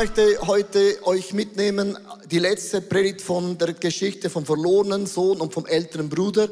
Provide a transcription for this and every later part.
möchte heute euch mitnehmen, die letzte Predigt von der Geschichte vom verlorenen Sohn und vom älteren Bruder.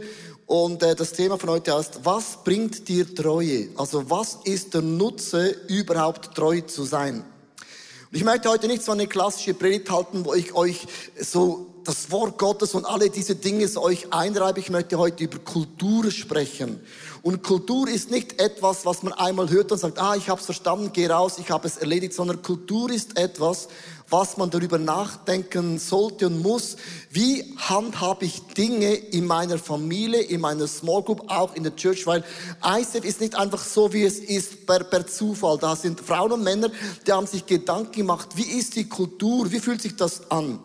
Und äh, das Thema von heute heißt, was bringt dir Treue? Also was ist der Nutze, überhaupt treu zu sein? Und ich möchte heute nicht so eine klassische Predigt halten, wo ich euch so das Wort Gottes und alle diese Dinge so euch einreibe. Ich möchte heute über Kultur sprechen. Und Kultur ist nicht etwas, was man einmal hört und sagt, ah, ich habe es verstanden, geh raus, ich habe es erledigt, sondern Kultur ist etwas, was man darüber nachdenken sollte und muss. Wie handhabe ich Dinge in meiner Familie, in meiner Small Group, auch in der Church? Weil ICF ist nicht einfach so, wie es ist per, per Zufall. Da sind Frauen und Männer, die haben sich Gedanken gemacht, wie ist die Kultur, wie fühlt sich das an?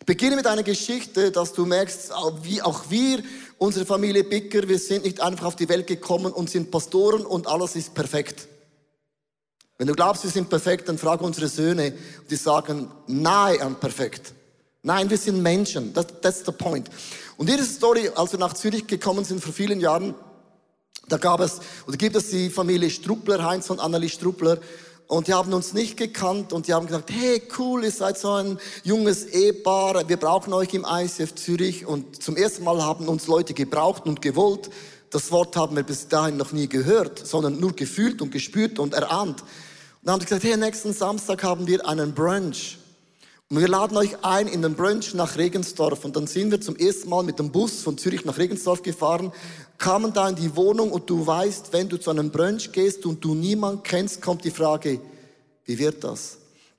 Ich beginne mit einer Geschichte, dass du merkst, wie auch wir Unsere Familie Bicker, wir sind nicht einfach auf die Welt gekommen und sind Pastoren und alles ist perfekt. Wenn du glaubst, wir sind perfekt, dann frag unsere Söhne, die sagen, nahe an perfekt. Nein, wir sind Menschen. That, that's the point. Und diese Story, als wir nach Zürich gekommen sind vor vielen Jahren, da gab es, oder gibt es die Familie Struppler, Heinz und Annelie Struppler, und die haben uns nicht gekannt und die haben gesagt, hey cool, ihr seid so ein junges Ehepaar, wir brauchen euch im ICF Zürich und zum ersten Mal haben uns Leute gebraucht und gewollt. Das Wort haben wir bis dahin noch nie gehört, sondern nur gefühlt und gespürt und erahnt. Und dann haben sie gesagt, hey, nächsten Samstag haben wir einen Brunch. Und wir laden euch ein in den Brunch nach Regensdorf. Und dann sind wir zum ersten Mal mit dem Bus von Zürich nach Regensdorf gefahren, kamen da in die Wohnung und du weißt, wenn du zu einem Brunch gehst und du niemanden kennst, kommt die Frage, wie wird das?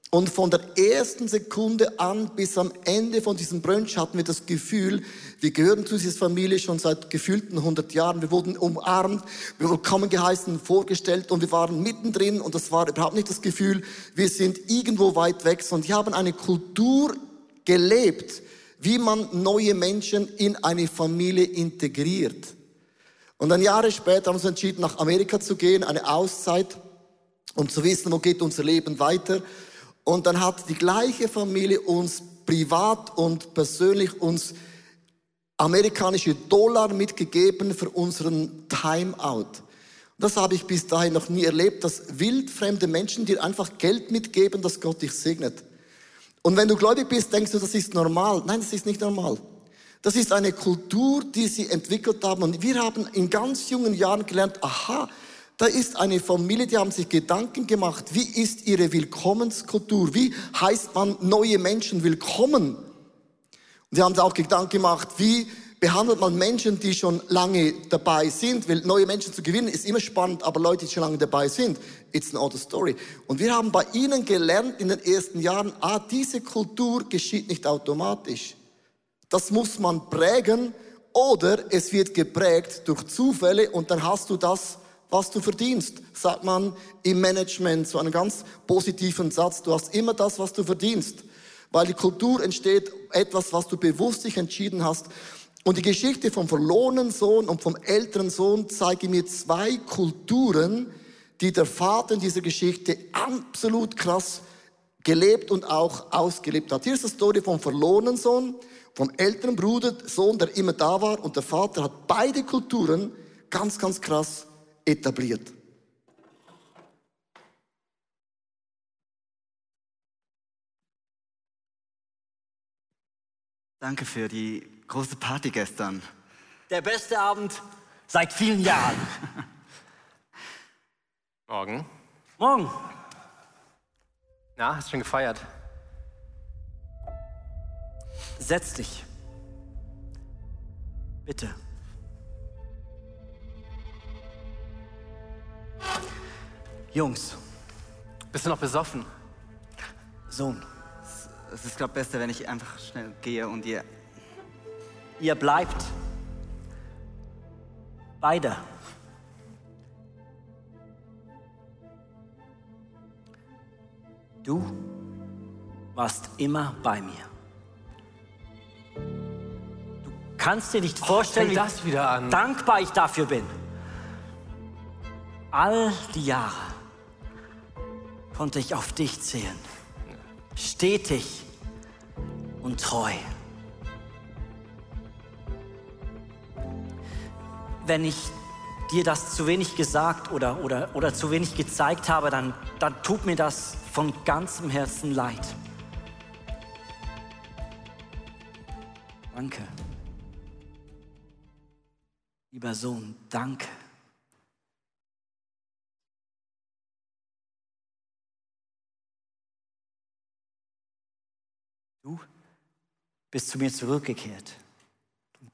Und von der ersten Sekunde an bis am Ende von diesem Brunch hatten wir das Gefühl, wir gehören zu dieser Familie schon seit gefühlten 100 Jahren. Wir wurden umarmt, wir wurden willkommen geheißen, vorgestellt und wir waren mittendrin und das war überhaupt nicht das Gefühl, wir sind irgendwo weit weg, sondern wir haben eine Kultur gelebt, wie man neue Menschen in eine Familie integriert. Und dann Jahre später haben wir uns entschieden, nach Amerika zu gehen, eine Auszeit, um zu wissen, wo geht unser Leben weiter. Und dann hat die gleiche Familie uns privat und persönlich uns amerikanische Dollar mitgegeben für unseren Timeout. Das habe ich bis dahin noch nie erlebt, dass wildfremde Menschen dir einfach Geld mitgeben, dass Gott dich segnet. Und wenn du gläubig bist, denkst du, das ist normal. Nein, das ist nicht normal. Das ist eine Kultur, die sie entwickelt haben. Und wir haben in ganz jungen Jahren gelernt, aha, da ist eine Familie, die haben sich Gedanken gemacht, wie ist ihre Willkommenskultur? Wie heißt man neue Menschen willkommen? Sie haben sich auch Gedanken gemacht, wie behandelt man Menschen, die schon lange dabei sind? Weil neue Menschen zu gewinnen ist immer spannend, aber Leute, die schon lange dabei sind, it's an other story. Und wir haben bei ihnen gelernt in den ersten Jahren, ah, diese Kultur geschieht nicht automatisch. Das muss man prägen oder es wird geprägt durch Zufälle und dann hast du das, was du verdienst, sagt man im Management, so einen ganz positiven Satz. Du hast immer das, was du verdienst, weil die Kultur entsteht etwas, was du bewusst dich entschieden hast. Und die Geschichte vom verlorenen Sohn und vom älteren Sohn zeige mir zwei Kulturen, die der Vater in dieser Geschichte absolut krass gelebt und auch ausgelebt hat. Hier ist die Story vom verlorenen Sohn, vom älteren Bruder, Sohn, der immer da war und der Vater hat beide Kulturen ganz, ganz krass etabliert. Danke für die große Party gestern. Der beste Abend seit vielen Jahren. Morgen. Morgen. Na, hast du schon gefeiert? Setz dich. Bitte. Jungs. Bist du noch besoffen? Sohn. Es ist, glaube ich, besser, wenn ich einfach schnell gehe und ihr. Ihr bleibt. Beide. Du warst immer bei mir. Du kannst dir nicht vorstellen, wie wieder an. dankbar ich dafür bin. All die Jahre konnte ich auf dich zählen. Stetig und treu. Wenn ich dir das zu wenig gesagt oder, oder, oder zu wenig gezeigt habe, dann, dann tut mir das von ganzem Herzen leid. Danke. Lieber Sohn, danke. Bist zu mir zurückgekehrt.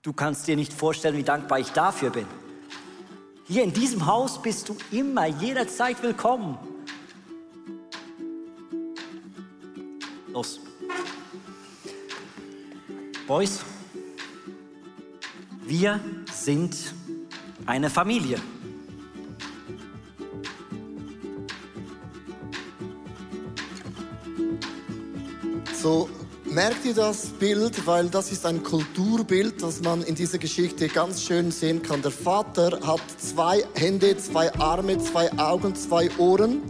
Du kannst dir nicht vorstellen, wie dankbar ich dafür bin. Hier in diesem Haus bist du immer, jederzeit willkommen. Los. Boys, wir sind eine Familie. So, merkt ihr das Bild, weil das ist ein Kulturbild, das man in dieser Geschichte ganz schön sehen kann. Der Vater hat zwei Hände, zwei Arme, zwei Augen, zwei Ohren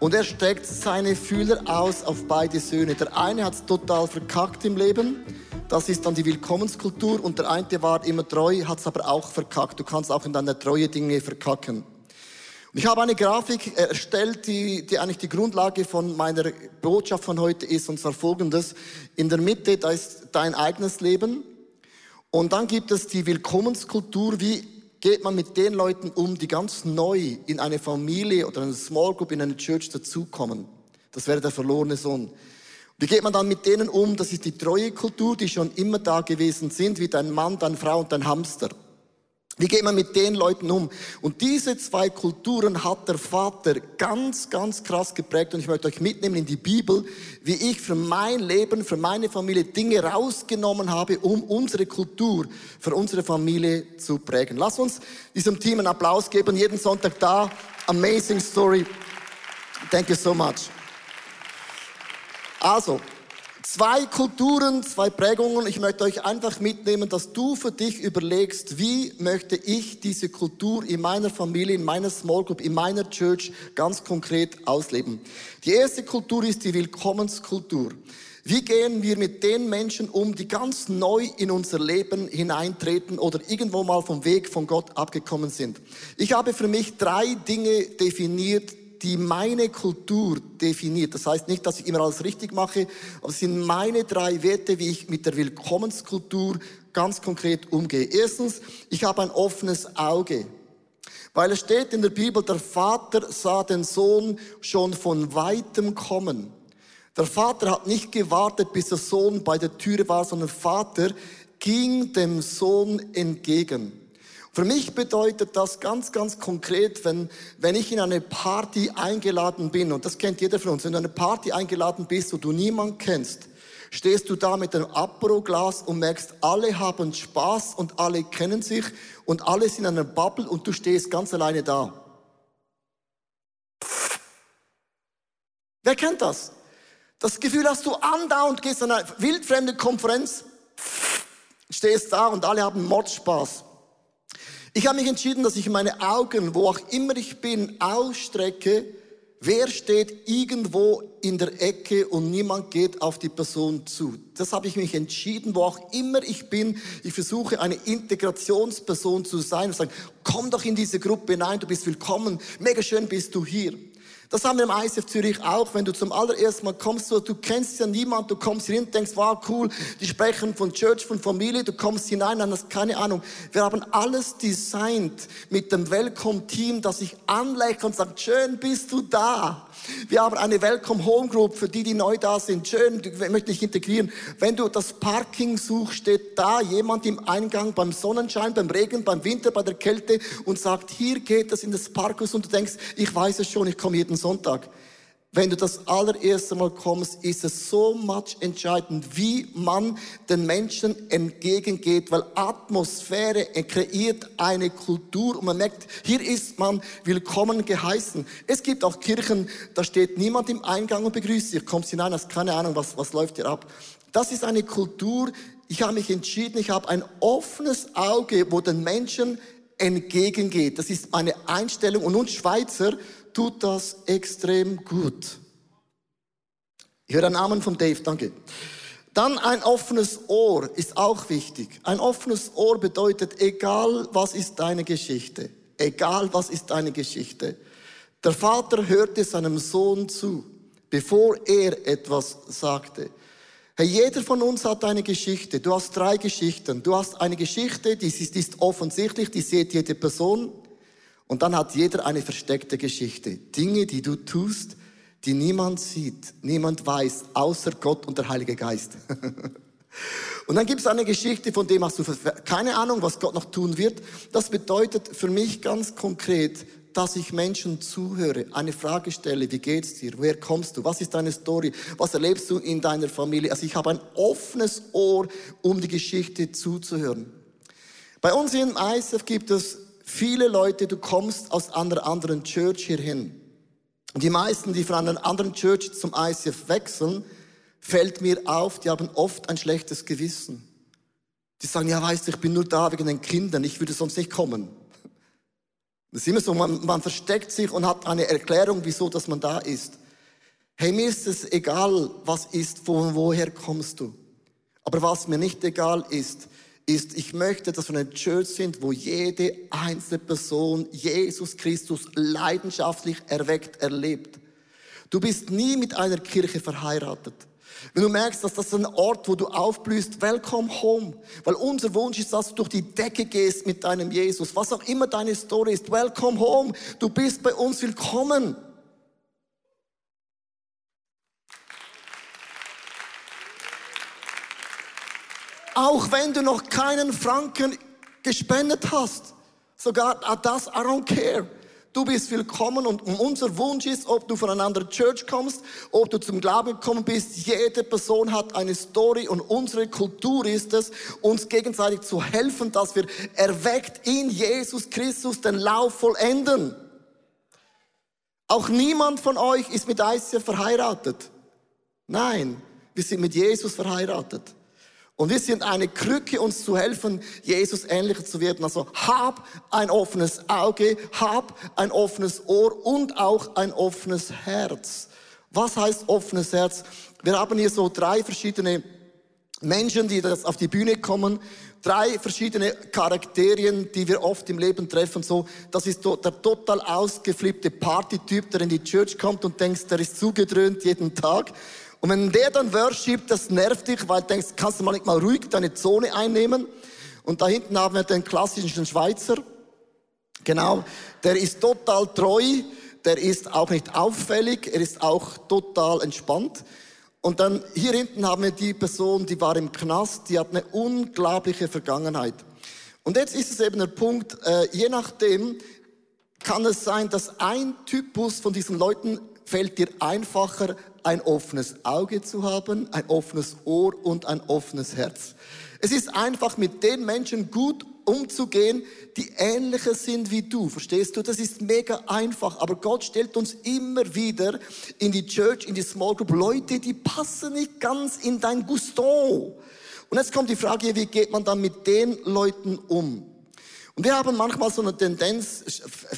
und er streckt seine Fühler aus auf beide Söhne. Der eine hat es total verkackt im Leben, das ist dann die Willkommenskultur und der eine war immer treu, hat es aber auch verkackt. Du kannst auch in deiner Treue Dinge verkacken. Ich habe eine Grafik erstellt, die, die eigentlich die Grundlage von meiner Botschaft von heute ist, und zwar folgendes. In der Mitte, da ist dein eigenes Leben. Und dann gibt es die Willkommenskultur. Wie geht man mit den Leuten um, die ganz neu in eine Familie oder eine Small Group, in eine Church dazukommen? Das wäre der verlorene Sohn. Wie geht man dann mit denen um? Das ist die treue Kultur, die schon immer da gewesen sind, wie dein Mann, deine Frau und dein Hamster. Wie geht man mit den Leuten um? Und diese zwei Kulturen hat der Vater ganz, ganz krass geprägt. Und ich möchte euch mitnehmen in die Bibel, wie ich für mein Leben, für meine Familie Dinge rausgenommen habe, um unsere Kultur für unsere Familie zu prägen. Lass uns diesem Team einen Applaus geben. Jeden Sonntag da. Amazing Story. Thank you so much. Also, Zwei Kulturen, zwei Prägungen. Ich möchte euch einfach mitnehmen, dass du für dich überlegst, wie möchte ich diese Kultur in meiner Familie, in meiner Small Group, in meiner Church ganz konkret ausleben. Die erste Kultur ist die Willkommenskultur. Wie gehen wir mit den Menschen um, die ganz neu in unser Leben hineintreten oder irgendwo mal vom Weg von Gott abgekommen sind? Ich habe für mich drei Dinge definiert, die meine Kultur definiert. Das heißt nicht, dass ich immer alles richtig mache, aber es sind meine drei Werte, wie ich mit der Willkommenskultur ganz konkret umgehe. Erstens, ich habe ein offenes Auge. Weil es steht in der Bibel, der Vater sah den Sohn schon von weitem kommen. Der Vater hat nicht gewartet, bis der Sohn bei der Tür war, sondern der Vater ging dem Sohn entgegen. Für mich bedeutet das ganz, ganz konkret, wenn, wenn ich in eine Party eingeladen bin, und das kennt jeder von uns, wenn du in eine Party eingeladen bist, wo du niemanden kennst, stehst du da mit einem Apero-Glas und merkst, alle haben Spaß und alle kennen sich und alle sind in einer Bubble und du stehst ganz alleine da. Wer kennt das? Das Gefühl hast du andauernd, gehst an eine wildfremde Konferenz, stehst da und alle haben Mordspaß. Ich habe mich entschieden, dass ich meine Augen, wo auch immer ich bin, ausstrecke. Wer steht irgendwo in der Ecke und niemand geht auf die Person zu? Das habe ich mich entschieden, wo auch immer ich bin. Ich versuche eine Integrationsperson zu sein und sagen, komm doch in diese Gruppe hinein, du bist willkommen, mega schön bist du hier. Das haben wir im ICF Zürich auch. Wenn du zum allerersten Mal kommst, so, du kennst ja niemand, du kommst hin, denkst, wow, cool, die sprechen von Church, von Familie, du kommst hinein, dann hast keine Ahnung. Wir haben alles designt mit dem Welcome-Team, das sich anlächelt und sagt, schön bist du da. Wir haben eine Welcome Home Group für die, die neu da sind. Schön, ich möchte dich integrieren. Wenn du das Parking suchst, steht da jemand im Eingang beim Sonnenschein, beim Regen, beim Winter, bei der Kälte und sagt, hier geht es in das Parkhaus und du denkst, ich weiß es schon, ich komme jeden Sonntag. Wenn du das allererste Mal kommst, ist es so much entscheidend, wie man den Menschen entgegengeht, weil Atmosphäre kreiert eine Kultur und man merkt, hier ist man willkommen geheißen. Es gibt auch Kirchen, da steht niemand im Eingang und begrüßt dich, kommst hinein, hast keine Ahnung, was, was läuft hier ab. Das ist eine Kultur, ich habe mich entschieden, ich habe ein offenes Auge, wo den Menschen entgegengeht. Das ist meine Einstellung und uns Schweizer tut das extrem gut. Ich höre einen Namen von Dave, danke. Dann ein offenes Ohr ist auch wichtig. Ein offenes Ohr bedeutet, egal was ist deine Geschichte, Egal was ist deine Geschichte. Der Vater hörte seinem Sohn zu, bevor er etwas sagte. Hey, jeder von uns hat eine Geschichte. Du hast drei Geschichten. Du hast eine Geschichte, die ist, die ist offensichtlich, die sieht jede Person. Und dann hat jeder eine versteckte Geschichte. Dinge, die du tust, die niemand sieht, niemand weiß, außer Gott und der Heilige Geist. und dann gibt es eine Geschichte, von dem hast du keine Ahnung, was Gott noch tun wird. Das bedeutet für mich ganz konkret, dass ich Menschen zuhöre, eine Frage stelle, wie geht's dir? Woher kommst du? Was ist deine Story? Was erlebst du in deiner Familie? Also ich habe ein offenes Ohr, um die Geschichte zuzuhören. Bei uns im ISF gibt es viele Leute, du kommst aus einer anderen Church hierhin. Und die meisten, die von einer anderen Church zum ICF wechseln, fällt mir auf, die haben oft ein schlechtes Gewissen. Die sagen, ja, weißt du, ich bin nur da wegen den Kindern, ich würde sonst nicht kommen. Das ist immer so, man, man versteckt sich und hat eine Erklärung, wieso, dass man da ist. Hey, mir ist es egal, was ist, von woher kommst du. Aber was mir nicht egal ist, ist, ich möchte, dass wir eine Church sind, wo jede einzelne Person Jesus Christus leidenschaftlich erweckt erlebt. Du bist nie mit einer Kirche verheiratet. Wenn du merkst, dass das ein Ort, wo du aufblühst, welcome home. Weil unser Wunsch ist, dass du durch die Decke gehst mit deinem Jesus. Was auch immer deine Story ist, welcome home. Du bist bei uns willkommen. Auch wenn du noch keinen Franken gespendet hast. Sogar das, I don't care. Du bist willkommen und unser Wunsch ist, ob du von einer anderen Church kommst, ob du zum Glauben gekommen bist, jede Person hat eine Story und unsere Kultur ist es, uns gegenseitig zu helfen, dass wir erweckt in Jesus Christus den Lauf vollenden. Auch niemand von euch ist mit ICF verheiratet. Nein, wir sind mit Jesus verheiratet. Und wir sind eine Krücke, uns zu helfen, Jesus ähnlicher zu werden. Also hab ein offenes Auge, hab ein offenes Ohr und auch ein offenes Herz. Was heißt offenes Herz? Wir haben hier so drei verschiedene Menschen, die das auf die Bühne kommen, drei verschiedene Charakterien, die wir oft im Leben treffen. So, das ist der total ausgeflippte Partytyp, der in die Church kommt und denkt, der ist zugedröhnt jeden Tag. Und wenn der dann worship, das nervt dich, weil du denkst, kannst du mal nicht mal ruhig deine Zone einnehmen. Und da hinten haben wir den klassischen Schweizer. Genau, der ist total treu, der ist auch nicht auffällig, er ist auch total entspannt. Und dann hier hinten haben wir die Person, die war im Knast, die hat eine unglaubliche Vergangenheit. Und jetzt ist es eben der Punkt, äh, je nachdem kann es sein, dass ein Typus von diesen Leuten fällt dir einfacher ein offenes Auge zu haben, ein offenes Ohr und ein offenes Herz. Es ist einfach mit den Menschen gut umzugehen, die ähnlicher sind wie du. Verstehst du? Das ist mega einfach. Aber Gott stellt uns immer wieder in die Church, in die Small Group Leute, die passen nicht ganz in dein Gusto. Und jetzt kommt die Frage, wie geht man dann mit den Leuten um? Und wir haben manchmal so eine Tendenz,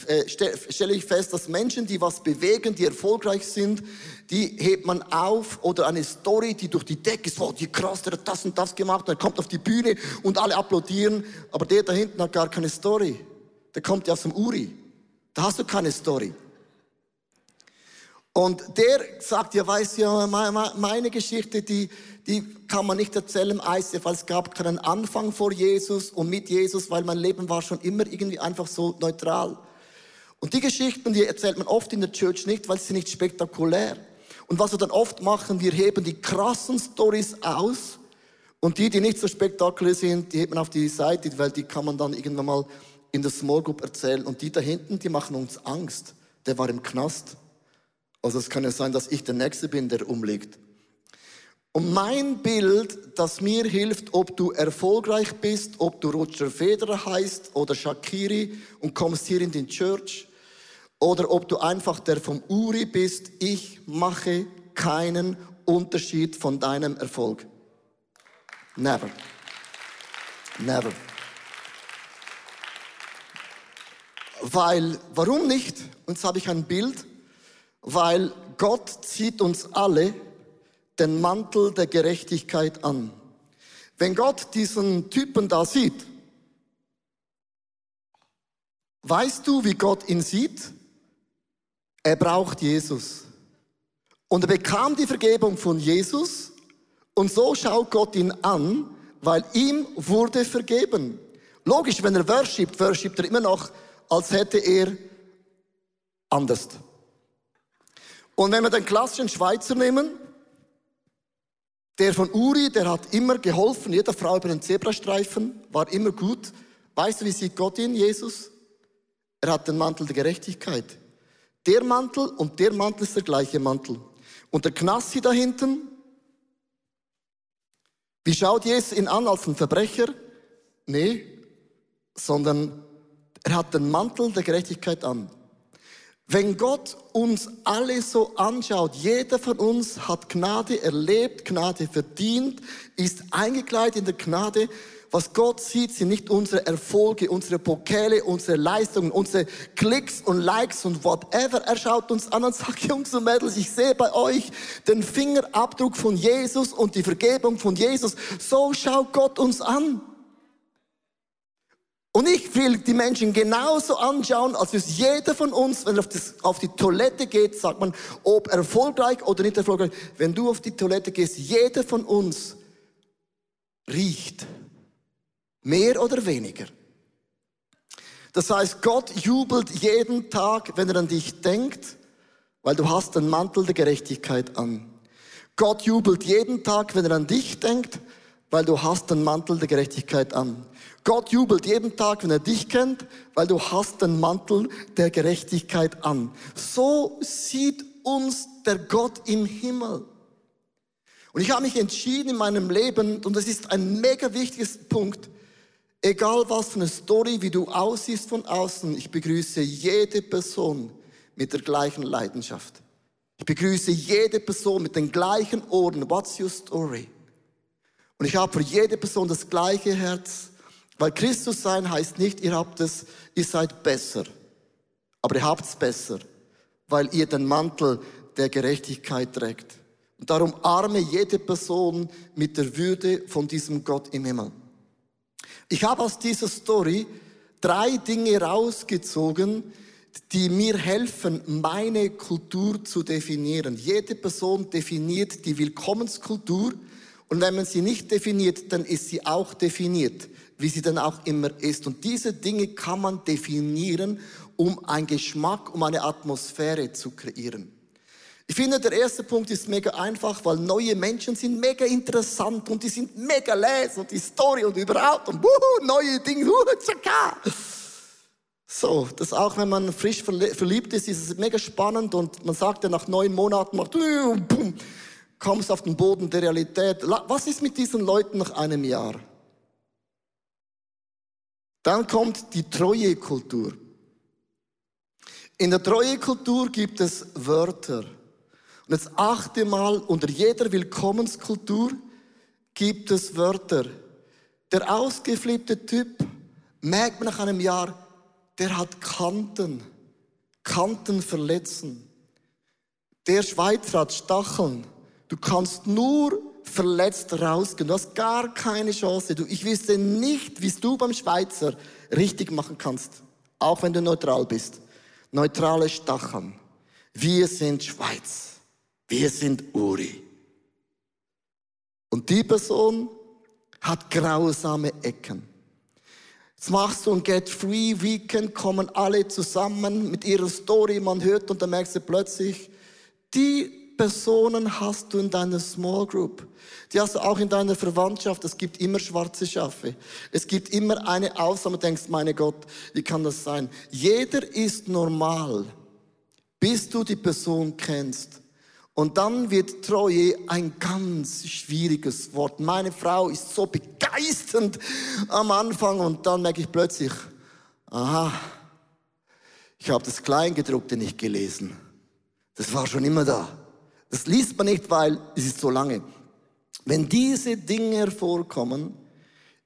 äh, stelle ich fest, dass Menschen, die was bewegen, die erfolgreich sind, die hebt man auf oder eine Story, die durch die Decke ist, wow, die krass, der hat das und das gemacht, und er kommt auf die Bühne und alle applaudieren, aber der da hinten hat gar keine Story. Der kommt ja aus dem Uri. Da hast du keine Story. Und der sagt, ja, weiß ja, meine Geschichte, die, die kann man nicht erzählen im ICF, weil es gab keinen Anfang vor Jesus und mit Jesus, weil mein Leben war schon immer irgendwie einfach so neutral. Und die Geschichten, die erzählt man oft in der Church nicht, weil sie nicht spektakulär. Und was wir dann oft machen, wir heben die krassen Stories aus und die, die nicht so spektakulär sind, die heben man auf die Seite, weil die kann man dann irgendwann mal in der Small Group erzählen. Und die da hinten, die machen uns Angst. Der war im Knast. Also es kann ja sein, dass ich der Nächste bin, der umliegt. Und mein Bild, das mir hilft, ob du erfolgreich bist, ob du Roger Federer heißt oder Shakiri und kommst hier in den Church, oder ob du einfach der vom Uri bist, ich mache keinen Unterschied von deinem Erfolg. Never. Never. Weil, warum nicht? Und jetzt habe ich ein Bild weil Gott zieht uns alle den Mantel der Gerechtigkeit an. Wenn Gott diesen Typen da sieht, Weißt du, wie Gott ihn sieht? Er braucht Jesus. Und er bekam die Vergebung von Jesus und so schaut Gott ihn an, weil ihm wurde vergeben. Logisch, wenn er worshipt, worshipt er immer noch, als hätte er anders. Und wenn wir den klassischen Schweizer nehmen, der von Uri, der hat immer geholfen, jeder Frau über den Zebrastreifen, war immer gut. Weißt du, wie sieht Gott ihn, Jesus? Er hat den Mantel der Gerechtigkeit. Der Mantel und der Mantel ist der gleiche Mantel. Und der Knassi da hinten, wie schaut Jesus ihn an als ein Verbrecher? Nee, sondern er hat den Mantel der Gerechtigkeit an. Wenn Gott uns alle so anschaut, jeder von uns hat Gnade erlebt, Gnade verdient, ist eingekleidet in der Gnade. Was Gott sieht, sind nicht unsere Erfolge, unsere Pokale, unsere Leistungen, unsere Klicks und Likes und whatever. Er schaut uns an und sagt, Jungs und Mädels, ich sehe bei euch den Fingerabdruck von Jesus und die Vergebung von Jesus. So schaut Gott uns an. Und ich will die Menschen genauso anschauen, als es jeder von uns, wenn er auf, das, auf, die Toilette geht, sagt man, ob erfolgreich oder nicht erfolgreich. Wenn du auf die Toilette gehst, jeder von uns riecht. Mehr oder weniger. Das heißt, Gott jubelt jeden Tag, wenn er an dich denkt, weil du hast den Mantel der Gerechtigkeit an. Gott jubelt jeden Tag, wenn er an dich denkt, weil du hast den Mantel der Gerechtigkeit an. Gott jubelt jeden Tag, wenn er dich kennt, weil du hast den Mantel der Gerechtigkeit an. So sieht uns der Gott im Himmel. Und ich habe mich entschieden in meinem Leben, und das ist ein mega wichtiges Punkt, egal was für eine Story, wie du aussiehst von außen, ich begrüße jede Person mit der gleichen Leidenschaft. Ich begrüße jede Person mit den gleichen Ohren. What's your story? Und ich habe für jede Person das gleiche Herz weil Christus sein heißt nicht, ihr habt es, ihr seid besser. Aber ihr habt es besser, weil ihr den Mantel der Gerechtigkeit trägt. Und darum arme jede Person mit der Würde von diesem Gott im Himmel. Ich habe aus dieser Story drei Dinge rausgezogen, die mir helfen, meine Kultur zu definieren. Jede Person definiert die Willkommenskultur und wenn man sie nicht definiert, dann ist sie auch definiert wie sie dann auch immer ist. Und diese Dinge kann man definieren, um einen Geschmack, um eine Atmosphäre zu kreieren. Ich finde, der erste Punkt ist mega einfach, weil neue Menschen sind mega interessant und die sind mega les und die Story und überhaupt und wuhu, neue Dinge, wuhu, tschaka. So, das auch wenn man frisch verliebt ist, ist es mega spannend und man sagt ja nach neun Monaten, macht, boom, kommst auf den Boden der Realität. Was ist mit diesen Leuten nach einem Jahr? Dann kommt die Treuekultur. In der Treuekultur gibt es Wörter. Und jetzt achte mal, unter jeder Willkommenskultur gibt es Wörter. Der ausgeflippte Typ merkt man nach einem Jahr, der hat Kanten. Kanten verletzen. Der Schweizer hat Stacheln. Du kannst nur verletzt rausgehen. Du hast gar keine Chance. Du, ich wüsste nicht, wie du beim Schweizer richtig machen kannst. Auch wenn du neutral bist. Neutrale Stacheln. Wir sind Schweiz. Wir sind Uri. Und die Person hat grausame Ecken. Jetzt machst du ein Get Free Weekend, kommen alle zusammen mit ihrer Story, man hört und dann merkst du plötzlich, die Personen hast du in deiner Small Group. Die hast du auch in deiner Verwandtschaft. Es gibt immer schwarze Schafe. Es gibt immer eine Ausnahme. Denkst, meine Gott, wie kann das sein? Jeder ist normal, bis du die Person kennst. Und dann wird Treue ein ganz schwieriges Wort. Meine Frau ist so begeisternd am Anfang und dann merke ich plötzlich, aha, ich habe das Kleingedruckte nicht gelesen. Das war schon immer da. Das liest man nicht, weil es ist so lange. Wenn diese Dinge hervorkommen,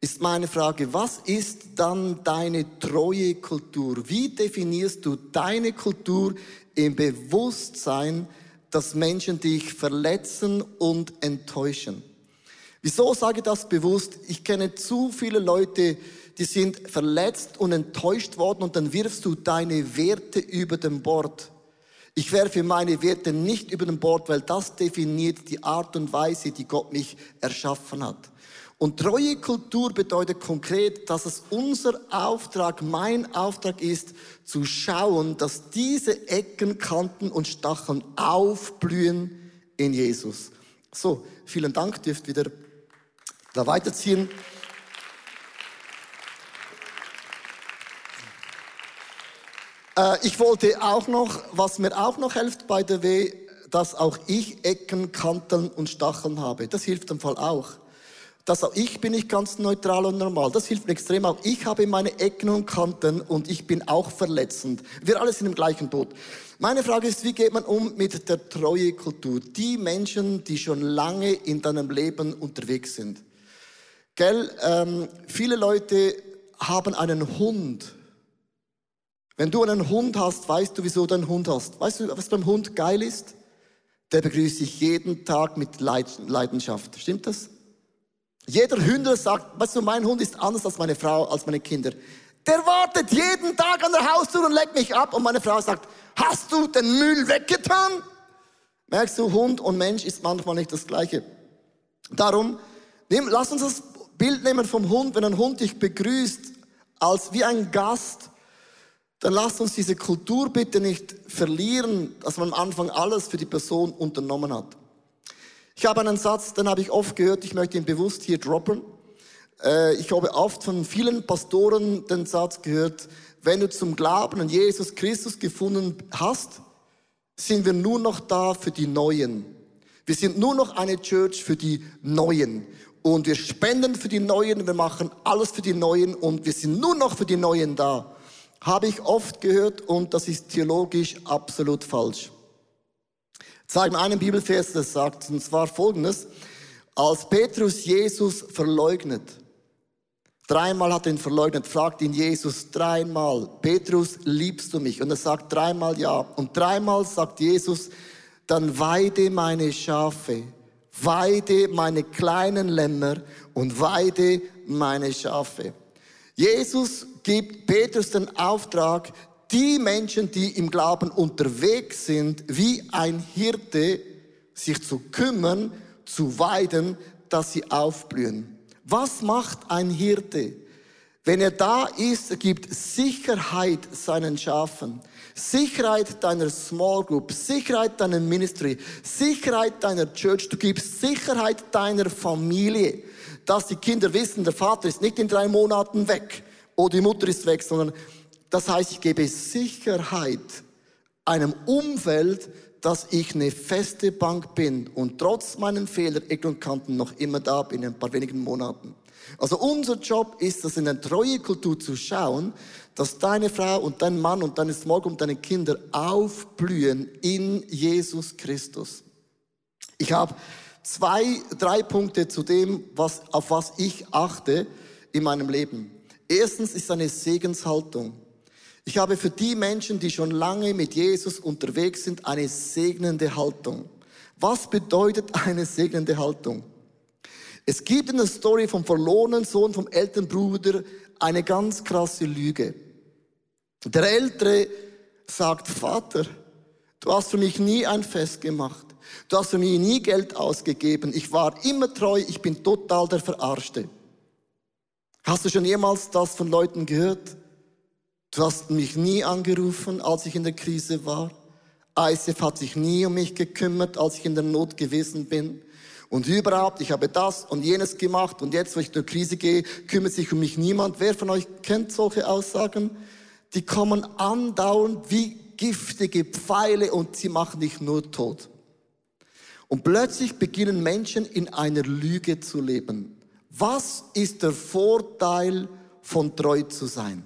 ist meine Frage, was ist dann deine treue Kultur? Wie definierst du deine Kultur im Bewusstsein, dass Menschen dich verletzen und enttäuschen? Wieso sage ich das bewusst? Ich kenne zu viele Leute, die sind verletzt und enttäuscht worden und dann wirfst du deine Werte über den Bord. Ich werfe meine Werte nicht über den Bord, weil das definiert die Art und Weise, die Gott mich erschaffen hat. Und treue Kultur bedeutet konkret, dass es unser Auftrag, mein Auftrag ist, zu schauen, dass diese Ecken, Kanten und Stacheln aufblühen in Jesus. So, vielen Dank, dürft wieder da weiterziehen. Äh, ich wollte auch noch, was mir auch noch hilft bei der W, dass auch ich Ecken, Kanten und Stacheln habe. Das hilft im Fall auch. Dass auch ich bin nicht ganz neutral und normal. Das hilft mir extrem auch. Ich habe meine Ecken und Kanten und ich bin auch verletzend. Wir alle sind im gleichen Boot. Meine Frage ist, wie geht man um mit der Treuekultur? Die Menschen, die schon lange in deinem Leben unterwegs sind. Gell, ähm, viele Leute haben einen Hund wenn du einen Hund hast, weißt du, wieso du einen Hund hast. Weißt du, was beim Hund geil ist? Der begrüßt dich jeden Tag mit Leidenschaft. Stimmt das? Jeder Hünder sagt, weißt du, mein Hund ist anders als meine Frau, als meine Kinder. Der wartet jeden Tag an der Haustür und leckt mich ab und meine Frau sagt, hast du den Müll weggetan? Merkst du, Hund und Mensch ist manchmal nicht das Gleiche. Darum, nimm, lass uns das Bild nehmen vom Hund. Wenn ein Hund dich begrüßt als wie ein Gast, dann lasst uns diese Kultur bitte nicht verlieren, dass man am Anfang alles für die Person unternommen hat. Ich habe einen Satz, den habe ich oft gehört, ich möchte ihn bewusst hier droppen. Äh, ich habe oft von vielen Pastoren den Satz gehört, wenn du zum Glauben an Jesus Christus gefunden hast, sind wir nur noch da für die Neuen. Wir sind nur noch eine Church für die Neuen. Und wir spenden für die Neuen, wir machen alles für die Neuen und wir sind nur noch für die Neuen da habe ich oft gehört und das ist theologisch absolut falsch. Zeige mir einen Bibelvers, das sagt, und zwar folgendes. Als Petrus Jesus verleugnet, dreimal hat er ihn verleugnet, fragt ihn Jesus dreimal, Petrus, liebst du mich? Und er sagt dreimal ja. Und dreimal sagt Jesus, dann weide meine Schafe, weide meine kleinen Lämmer und weide meine Schafe. Jesus gibt Petrus den Auftrag, die Menschen, die im Glauben unterwegs sind, wie ein Hirte, sich zu kümmern, zu weiden, dass sie aufblühen. Was macht ein Hirte? Wenn er da ist, er gibt Sicherheit seinen Schafen. Sicherheit deiner Small Group, Sicherheit deiner Ministry, Sicherheit deiner Church. Du gibst Sicherheit deiner Familie dass die Kinder wissen, der Vater ist nicht in drei Monaten weg oder die Mutter ist weg, sondern das heißt, ich gebe Sicherheit einem Umfeld, dass ich eine feste Bank bin und trotz meinen Fehler, Ecken und Kanten noch immer da bin in ein paar wenigen Monaten. Also unser Job ist es, in der Treuekultur zu schauen, dass deine Frau und dein Mann und deine Smog und deine Kinder aufblühen in Jesus Christus. Ich habe zwei, drei Punkte zu dem, was, auf was ich achte in meinem Leben. Erstens ist eine Segenshaltung. Ich habe für die Menschen, die schon lange mit Jesus unterwegs sind, eine segnende Haltung. Was bedeutet eine segnende Haltung? Es gibt in der Story vom verlorenen Sohn, vom älteren Bruder, eine ganz krasse Lüge. Der Ältere sagt, Vater, du hast für mich nie ein Fest gemacht. Du hast mir nie Geld ausgegeben. Ich war immer treu. Ich bin total der Verarschte. Hast du schon jemals das von Leuten gehört? Du hast mich nie angerufen, als ich in der Krise war. ISF hat sich nie um mich gekümmert, als ich in der Not gewesen bin. Und überhaupt, ich habe das und jenes gemacht und jetzt, wo ich durch Krise gehe, kümmert sich um mich niemand. Wer von euch kennt solche Aussagen? Die kommen andauernd wie giftige Pfeile und sie machen dich nur tot. Und plötzlich beginnen Menschen in einer Lüge zu leben. Was ist der Vorteil von treu zu sein?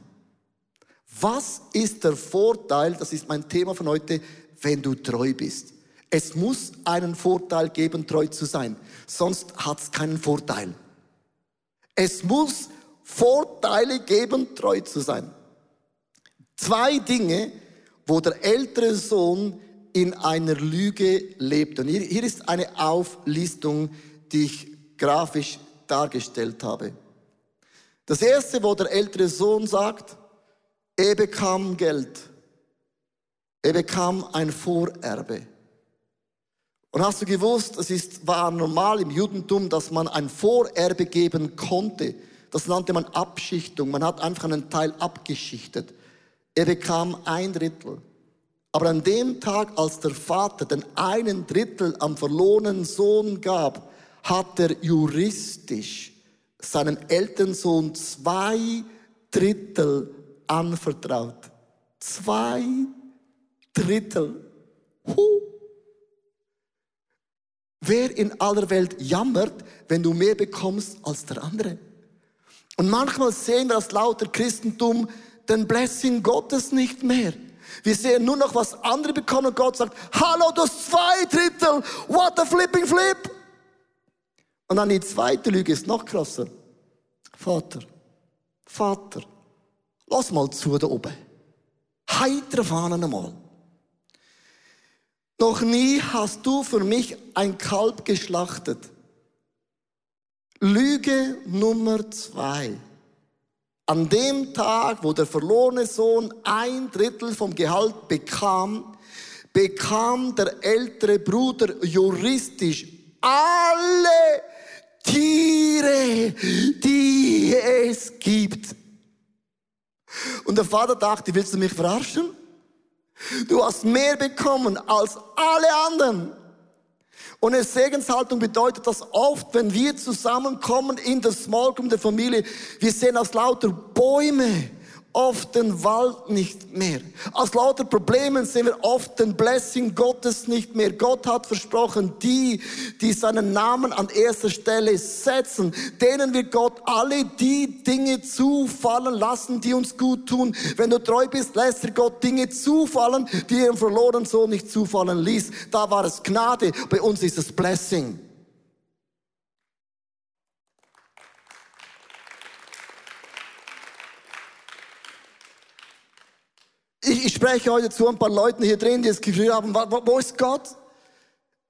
Was ist der Vorteil, das ist mein Thema von heute, wenn du treu bist? Es muss einen Vorteil geben, treu zu sein, sonst hat es keinen Vorteil. Es muss Vorteile geben, treu zu sein. Zwei Dinge, wo der ältere Sohn in einer Lüge lebt. Und hier, hier ist eine Auflistung, die ich grafisch dargestellt habe. Das erste, wo der ältere Sohn sagt, er bekam Geld. Er bekam ein Vorerbe. Und hast du gewusst, es ist, war normal im Judentum, dass man ein Vorerbe geben konnte. Das nannte man Abschichtung. Man hat einfach einen Teil abgeschichtet. Er bekam ein Drittel. Aber an dem Tag, als der Vater den einen Drittel am verlorenen Sohn gab, hat er juristisch seinem Elternsohn zwei Drittel anvertraut. Zwei Drittel. Huh. Wer in aller Welt jammert, wenn du mehr bekommst als der andere? Und manchmal sehen wir als lauter Christentum den Blessing Gottes nicht mehr. Wir sehen nur noch, was andere bekommen und Gott sagt, hallo, du hast zwei Drittel, what a flipping flip. Und dann die zweite Lüge ist noch krasser. Vater, Vater, lass mal zu da oben. Heitere Fahnen einmal. Noch nie hast du für mich ein Kalb geschlachtet. Lüge Nummer zwei. An dem Tag, wo der verlorene Sohn ein Drittel vom Gehalt bekam, bekam der ältere Bruder juristisch alle Tiere, die es gibt. Und der Vater dachte, willst du mich verarschen? Du hast mehr bekommen als alle anderen. Und eine Segenshaltung bedeutet das oft, wenn wir zusammenkommen in der Small Group der Familie, wir sehen aus lauter Bäume oft den Wald nicht mehr. Aus lauter Problemen sehen wir oft den Blessing Gottes nicht mehr. Gott hat versprochen, die, die seinen Namen an erster Stelle setzen, denen wird Gott alle die Dinge zufallen lassen, die uns gut tun. Wenn du treu bist, lässt dir Gott Dinge zufallen, die im verlorenen Sohn nicht zufallen ließ. Da war es Gnade, bei uns ist es Blessing. Ich, ich spreche heute zu ein paar Leuten hier drin, die das Gefühl haben, wo, wo ist Gott?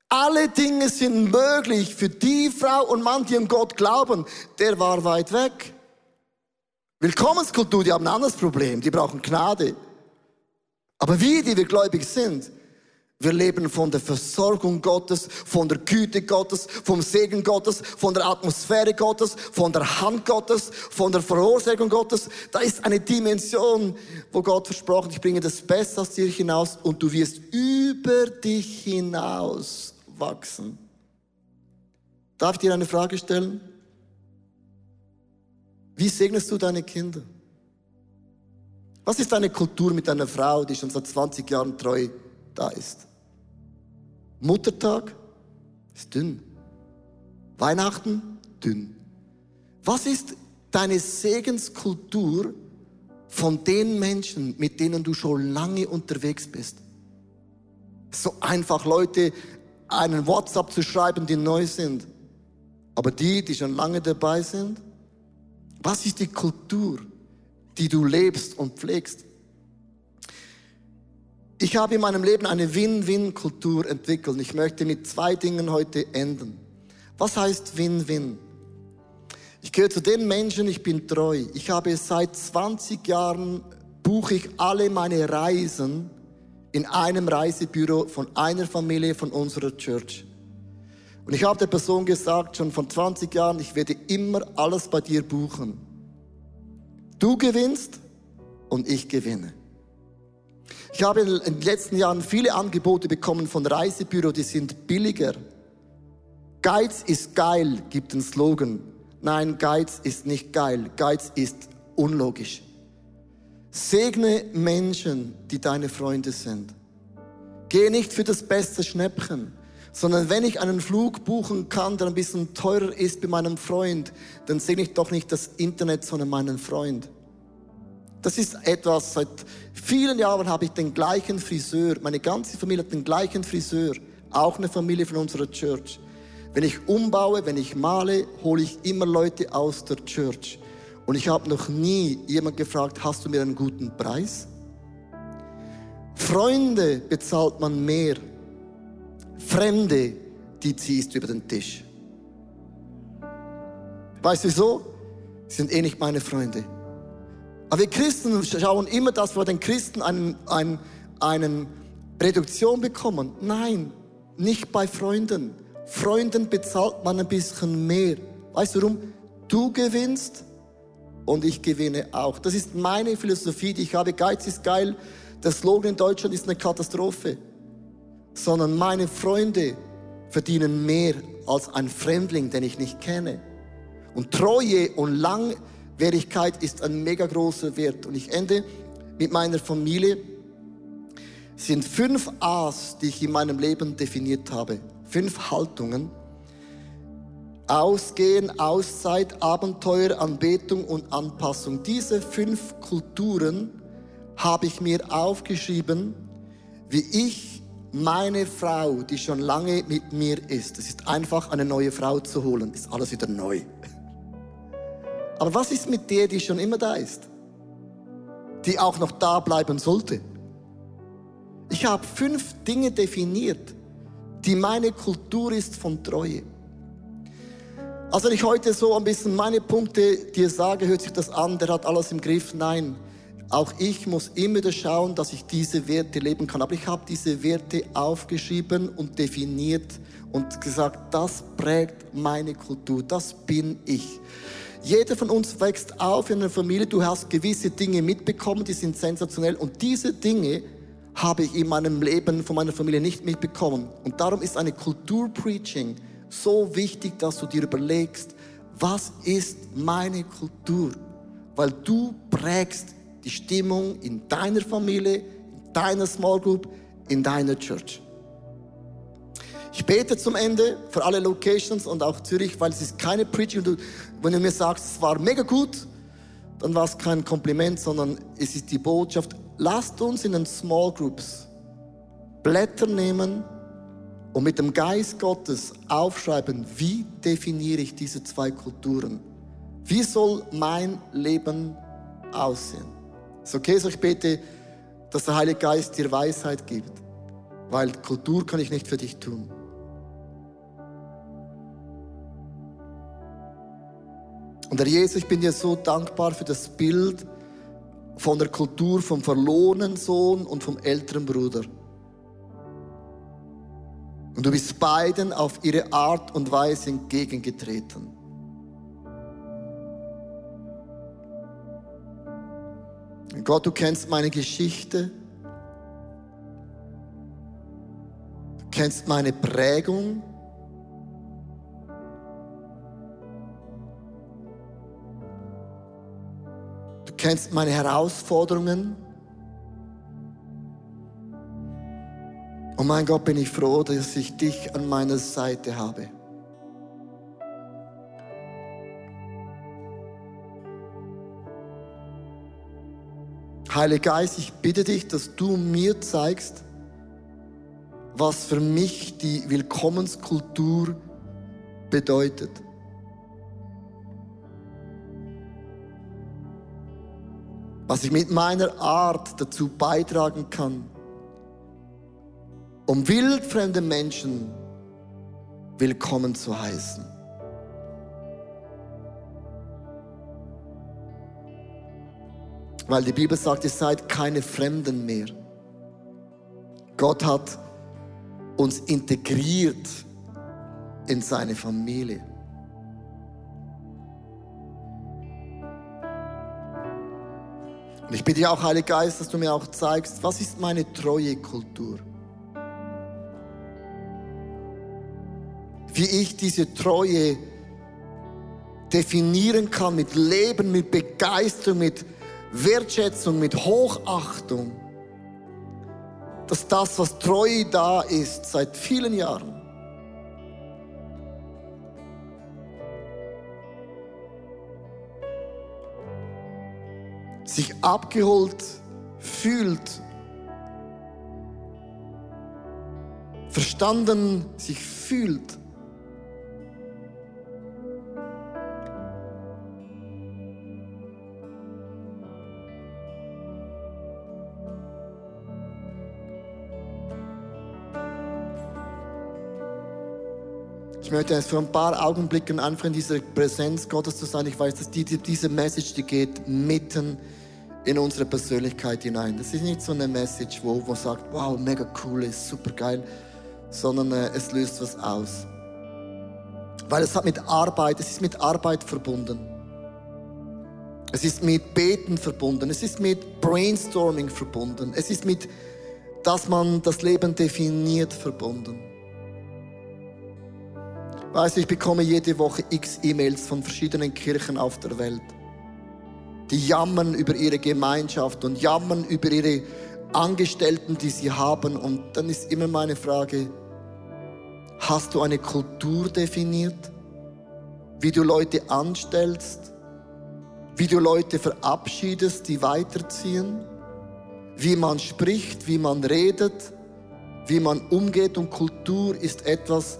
Alle Dinge sind möglich für die Frau und Mann, die an Gott glauben. Der war weit weg. Willkommenskultur, die haben ein anderes Problem. Die brauchen Gnade. Aber wir, die wir gläubig sind, wir leben von der Versorgung Gottes, von der Güte Gottes, vom Segen Gottes, von der Atmosphäre Gottes, von der Hand Gottes, von der Verursagung Gottes. Da ist eine Dimension, wo Gott versprochen, ich bringe das Beste aus dir hinaus und du wirst über dich hinaus wachsen. Darf ich dir eine Frage stellen? Wie segnest du deine Kinder? Was ist deine Kultur mit einer Frau, die schon seit 20 Jahren treu da ist? Muttertag ist dünn. Weihnachten dünn. Was ist deine Segenskultur von den Menschen, mit denen du schon lange unterwegs bist? So einfach Leute einen WhatsApp zu schreiben, die neu sind. Aber die, die schon lange dabei sind, was ist die Kultur, die du lebst und pflegst? Ich habe in meinem Leben eine Win-Win-Kultur entwickelt. Ich möchte mit zwei Dingen heute enden. Was heißt Win-Win? Ich gehöre zu den Menschen, ich bin treu. Ich habe seit 20 Jahren, buche ich alle meine Reisen in einem Reisebüro von einer Familie von unserer Church. Und ich habe der Person gesagt, schon von 20 Jahren, ich werde immer alles bei dir buchen. Du gewinnst und ich gewinne. Ich habe in den letzten Jahren viele Angebote bekommen von Reisebüro, die sind billiger. Geiz ist geil, gibt einen Slogan. Nein, Geiz ist nicht geil. Geiz ist unlogisch. Segne Menschen, die deine Freunde sind. Gehe nicht für das beste Schnäppchen, sondern wenn ich einen Flug buchen kann, der ein bisschen teurer ist bei meinem Freund, dann segne ich doch nicht das Internet, sondern meinen Freund. Das ist etwas, seit vielen Jahren habe ich den gleichen Friseur. Meine ganze Familie hat den gleichen Friseur. Auch eine Familie von unserer Church. Wenn ich umbaue, wenn ich male, hole ich immer Leute aus der Church. Und ich habe noch nie jemand gefragt, hast du mir einen guten Preis? Freunde bezahlt man mehr. Fremde, die ziehst du über den Tisch. Weißt du wieso? sind eh nicht meine Freunde. Aber wir Christen schauen immer, dass wir den Christen einen, einen, einen Reduktion bekommen. Nein, nicht bei Freunden. Freunden bezahlt man ein bisschen mehr. Weißt du warum? Du gewinnst und ich gewinne auch. Das ist meine Philosophie, die ich habe. Geiz ist geil. Der Slogan in Deutschland ist eine Katastrophe. Sondern meine Freunde verdienen mehr als ein Fremdling, den ich nicht kenne. Und Treue und Langwierigkeit ist ein mega großer Wert. Und ich ende mit meiner Familie. Es sind fünf A's, die ich in meinem Leben definiert habe. Fünf Haltungen. Ausgehen, Auszeit, Abenteuer, Anbetung und Anpassung. Diese fünf Kulturen habe ich mir aufgeschrieben, wie ich meine Frau, die schon lange mit mir ist, es ist einfach eine neue Frau zu holen, ist alles wieder neu. Aber was ist mit der, die schon immer da ist? Die auch noch da bleiben sollte? Ich habe fünf Dinge definiert, die meine Kultur ist von Treue. Also wenn ich heute so ein bisschen meine Punkte dir sage, hört sich das an, der hat alles im Griff. Nein, auch ich muss immer wieder schauen, dass ich diese Werte leben kann. Aber ich habe diese Werte aufgeschrieben und definiert und gesagt, das prägt meine Kultur, das bin ich. Jeder von uns wächst auf in einer Familie, du hast gewisse Dinge mitbekommen, die sind sensationell und diese Dinge habe ich in meinem Leben von meiner Familie nicht mitbekommen. Und darum ist eine Kulturpreaching so wichtig, dass du dir überlegst, was ist meine Kultur? Weil du prägst die Stimmung in deiner Familie, in deiner Small Group, in deiner Church. Ich bete zum Ende für alle Locations und auch Zürich, weil es ist keine Preaching. Wenn du mir sagst, es war mega gut, dann war es kein Kompliment, sondern es ist die Botschaft. Lasst uns in den Small Groups Blätter nehmen und mit dem Geist Gottes aufschreiben, wie definiere ich diese zwei Kulturen? Wie soll mein Leben aussehen? Ist okay, so ich bete, dass der Heilige Geist dir Weisheit gibt, weil Kultur kann ich nicht für dich tun. Und Herr Jesus, ich bin dir so dankbar für das Bild von der Kultur vom verlorenen Sohn und vom älteren Bruder. Und du bist beiden auf ihre Art und Weise entgegengetreten. Gott, du kennst meine Geschichte. Du kennst meine Prägung. Kennst meine Herausforderungen. Und mein Gott, bin ich froh, dass ich dich an meiner Seite habe. Heiliger Geist, ich bitte dich, dass du mir zeigst, was für mich die Willkommenskultur bedeutet. Was ich mit meiner Art dazu beitragen kann, um wildfremde Menschen willkommen zu heißen. Weil die Bibel sagt, ihr seid keine Fremden mehr. Gott hat uns integriert in seine Familie. Und ich bitte dich auch, Heiliger Geist, dass du mir auch zeigst, was ist meine treue Kultur? Wie ich diese Treue definieren kann mit Leben, mit Begeisterung, mit Wertschätzung, mit Hochachtung, dass das, was treu da ist seit vielen Jahren, sich abgeholt fühlt, verstanden sich fühlt. Ich möchte jetzt für ein paar Augenblicken einfach in dieser Präsenz Gottes zu sein. Ich weiß, dass die, die, diese Message, die geht mitten in unsere Persönlichkeit hinein. Das ist nicht so eine Message, wo man sagt, wow, mega cool, ist super geil, sondern äh, es löst was aus. Weil es hat mit Arbeit, es ist mit Arbeit verbunden. Es ist mit Beten verbunden. Es ist mit Brainstorming verbunden. Es ist mit, dass man das Leben definiert verbunden. Weißt du, ich bekomme jede Woche x E-Mails von verschiedenen Kirchen auf der Welt. Die jammern über ihre Gemeinschaft und jammern über ihre Angestellten, die sie haben. Und dann ist immer meine Frage, hast du eine Kultur definiert? Wie du Leute anstellst? Wie du Leute verabschiedest, die weiterziehen? Wie man spricht, wie man redet, wie man umgeht. Und Kultur ist etwas,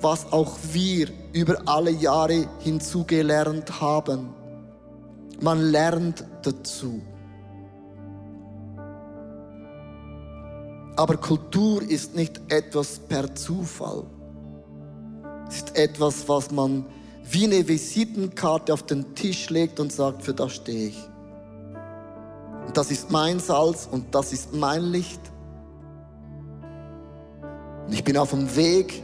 was auch wir über alle Jahre hinzugelernt haben. Man lernt dazu. Aber Kultur ist nicht etwas per Zufall. Es ist etwas, was man wie eine Visitenkarte auf den Tisch legt und sagt, für das stehe ich. Und das ist mein Salz und das ist mein Licht. Und ich bin auf dem Weg,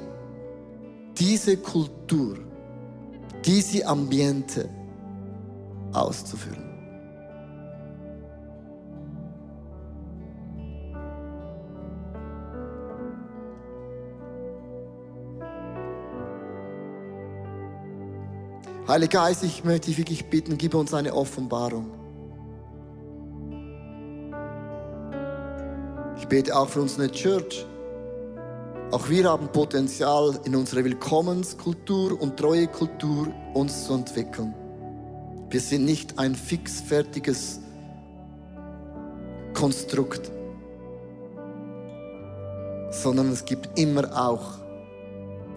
diese Kultur, diese Ambiente auszufüllen. Heiliger Geist, ich möchte dich wirklich bitten, gib uns eine Offenbarung. Ich bete auch für unsere Church. Auch wir haben Potenzial, in unserer Willkommenskultur und Treuekultur uns zu entwickeln. Wir sind nicht ein fixfertiges Konstrukt, sondern es gibt immer auch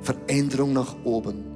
Veränderung nach oben.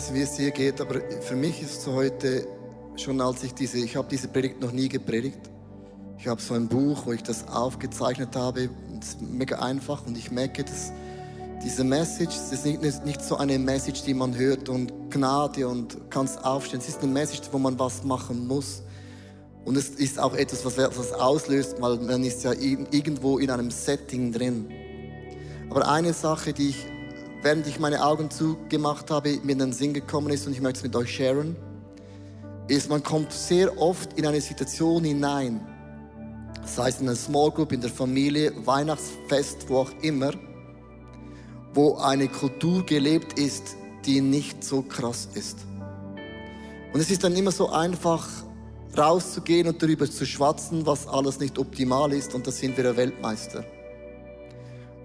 Weiß, wie es dir geht, aber für mich ist es heute schon, als ich diese, ich habe diese Predigt noch nie gepredigt. Ich habe so ein Buch, wo ich das aufgezeichnet habe. Es ist mega einfach und ich merke, dass diese Message, es ist nicht, nicht so eine Message, die man hört und Gnade und kannst aufstehen. Es ist eine Message, wo man was machen muss. Und es ist auch etwas, was was auslöst, weil man ist ja irgendwo in einem Setting drin. Aber eine Sache, die ich während ich meine Augen zugemacht habe, mir in den Sinn gekommen ist und ich möchte es mit euch sharen, ist, man kommt sehr oft in eine Situation hinein, sei es in einer Small Group, in der Familie, Weihnachtsfest, wo auch immer, wo eine Kultur gelebt ist, die nicht so krass ist. Und es ist dann immer so einfach, rauszugehen und darüber zu schwatzen, was alles nicht optimal ist und da sind wir Weltmeister.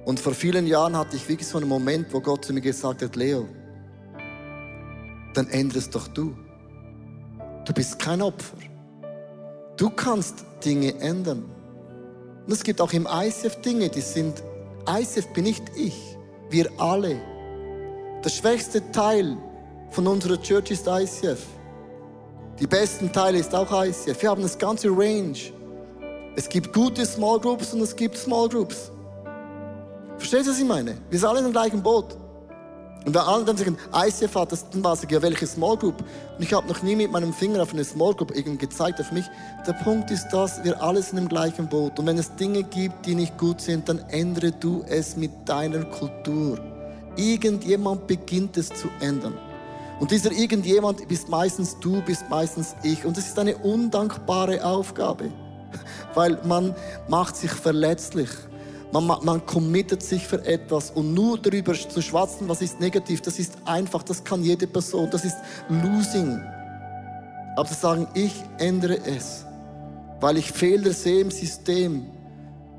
Und vor vielen Jahren hatte ich wirklich so einen Moment, wo Gott zu mir gesagt hat, Leo, dann änderst doch du. Du bist kein Opfer. Du kannst Dinge ändern. Und es gibt auch im ICF Dinge, die sind, ICF bin nicht ich, wir alle. Der schwächste Teil von unserer Church ist ICF. Die besten Teile ist auch ICF. Wir haben das ganze Range. Es gibt gute Small Groups und es gibt Small Groups. Verstehst du, was ich meine? Wir sind alle in dem gleichen Boot. Und wenn alle dann sagen, ICF hat das, dann war ja, welche Small Group? Und ich habe noch nie mit meinem Finger auf eine Small Group irgendwie gezeigt auf mich. Der Punkt ist, dass wir alle sind im gleichen Boot. Und wenn es Dinge gibt, die nicht gut sind, dann ändere du es mit deiner Kultur. Irgendjemand beginnt es zu ändern. Und dieser irgendjemand bist meistens du, bist meistens ich. Und das ist eine undankbare Aufgabe, weil man macht sich verletzlich. Man, man committet sich für etwas und nur darüber zu schwatzen, was ist negativ, das ist einfach, das kann jede Person, das ist losing. Aber zu sagen, ich ändere es, weil ich Fehler sehe im System,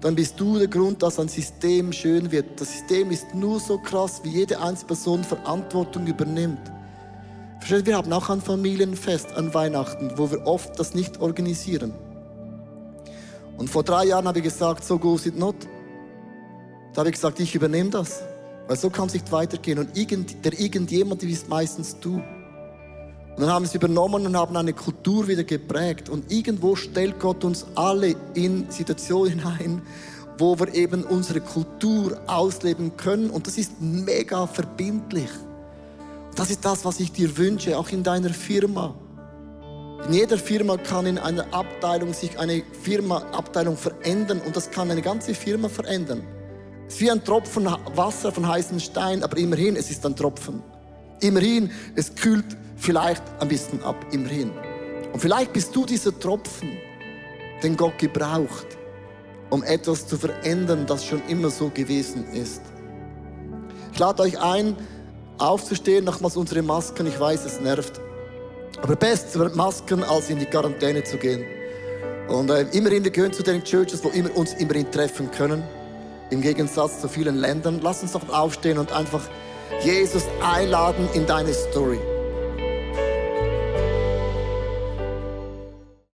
dann bist du der Grund, dass ein System schön wird. Das System ist nur so krass, wie jede einzelne Person Verantwortung übernimmt. Versteht, wir haben auch ein Familienfest an Weihnachten, wo wir oft das nicht organisieren. Und vor drei Jahren habe ich gesagt, so goes it not. Da habe ich gesagt, ich übernehme das. Weil so kann es nicht weitergehen. Und irgend, der irgendjemand ist meistens du. Und dann haben sie es übernommen und haben eine Kultur wieder geprägt. Und irgendwo stellt Gott uns alle in Situationen hinein, wo wir eben unsere Kultur ausleben können. Und das ist mega verbindlich. Das ist das, was ich dir wünsche, auch in deiner Firma. In jeder Firma kann in einer Abteilung sich eine Firma-Abteilung verändern und das kann eine ganze Firma verändern. Es ist wie ein Tropfen Wasser von heißem Stein, aber immerhin, es ist ein Tropfen. Immerhin, es kühlt vielleicht ein bisschen ab, immerhin. Und vielleicht bist du dieser Tropfen, den Gott gebraucht, um etwas zu verändern, das schon immer so gewesen ist. Ich lade euch ein, aufzustehen, nochmals unsere Masken. Ich weiß, es nervt. Aber besser Masken, als in die Quarantäne zu gehen. Und äh, immerhin, wir gehören zu den Churches, wo wir uns immerhin treffen können. Im Gegensatz zu vielen Ländern. Lass uns doch aufstehen und einfach Jesus einladen in deine Story.